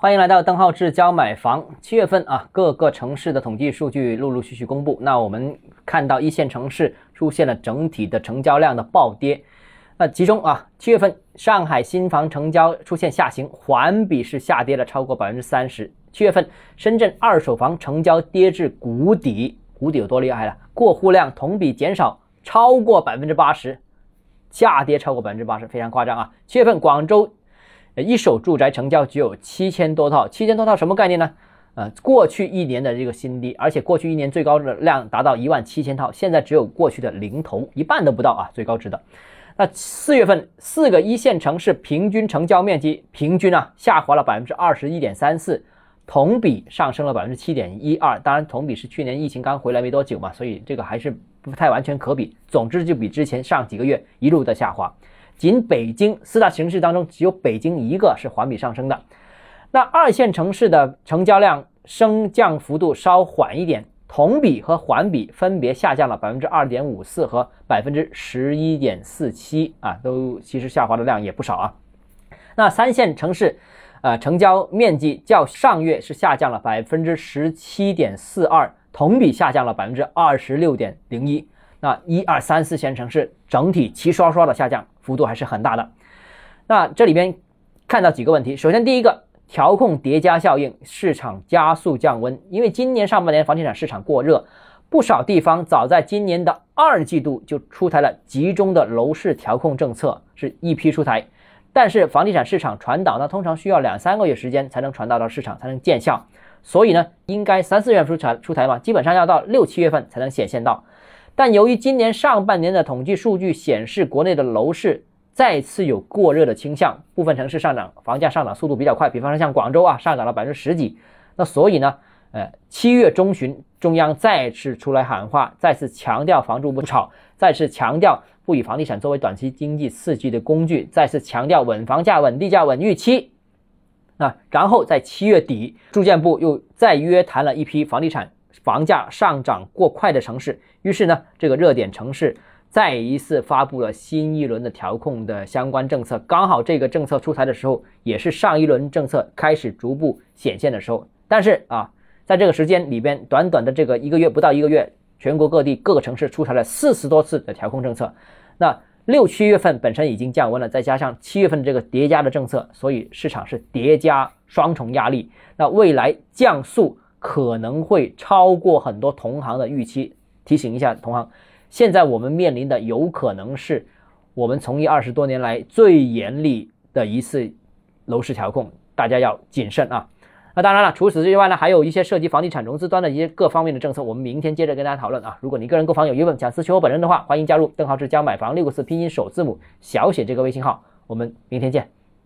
欢迎来到邓浩志教买房。七月份啊，各个城市的统计数据陆陆续续公布。那我们看到一线城市出现了整体的成交量的暴跌。那其中啊，七月份上海新房成交出现下行，环比是下跌了超过百分之三十。七月份深圳二手房成交跌至谷底，谷底有多厉害了？过户量同比减少超过百分之八十，下跌超过百分之八十，非常夸张啊！七月份广州。一手住宅成交只有七千多套，七千多套什么概念呢？呃，过去一年的这个新低，而且过去一年最高的量达到一万七千套，现在只有过去的零头，一半都不到啊，最高值的。那四月份四个一线城市平均成交面积平均啊下滑了百分之二十一点三四，同比上升了百分之七点一二。当然，同比是去年疫情刚回来没多久嘛，所以这个还是不太完全可比。总之，就比之前上几个月一路的下滑。仅北京四大城市当中，只有北京一个是环比上升的。那二线城市的成交量升降幅度稍缓一点，同比和环比分别下降了百分之二点五四和百分之十一点四七啊，都其实下滑的量也不少啊。那三线城市，呃，成交面积较上月是下降了百分之十七点四二，同比下降了百分之二十六点零一。那一二三四线城市整体齐刷刷的下降。幅度还是很大的。那这里边看到几个问题，首先第一个，调控叠加效应，市场加速降温。因为今年上半年房地产市场过热，不少地方早在今年的二季度就出台了集中的楼市调控政策，是一批出台。但是房地产市场传导呢，通常需要两三个月时间才能传导到市场，才能见效。所以呢，应该三四月份出台出台嘛，基本上要到六七月份才能显现到。但由于今年上半年的统计数据显示，国内的楼市再次有过热的倾向，部分城市上涨，房价上涨速度比较快，比方说像广州啊，上涨了百分之十几。那所以呢，呃，七月中旬，中央再次出来喊话，再次强调房住不炒，再次强调不以房地产作为短期经济刺激的工具，再次强调稳房价、稳地价、稳预期。啊，然后在七月底，住建部又再约谈了一批房地产。房价上涨过快的城市，于是呢，这个热点城市再一次发布了新一轮的调控的相关政策。刚好这个政策出台的时候，也是上一轮政策开始逐步显现的时候。但是啊，在这个时间里边，短短的这个一个月不到一个月，全国各地各个城市出台了四十多次的调控政策。那六七月份本身已经降温了，再加上七月份这个叠加的政策，所以市场是叠加双重压力。那未来降速。可能会超过很多同行的预期。提醒一下同行，现在我们面临的有可能是我们从业二十多年来最严厉的一次楼市调控，大家要谨慎啊。那当然了，除此之外呢，还有一些涉及房地产融资端的一些各方面的政策，我们明天接着跟大家讨论啊。如果你个人购房有疑问，想咨询我本人的话，欢迎加入邓浩志教买房六个字拼音首字母小写这个微信号，我们明天见。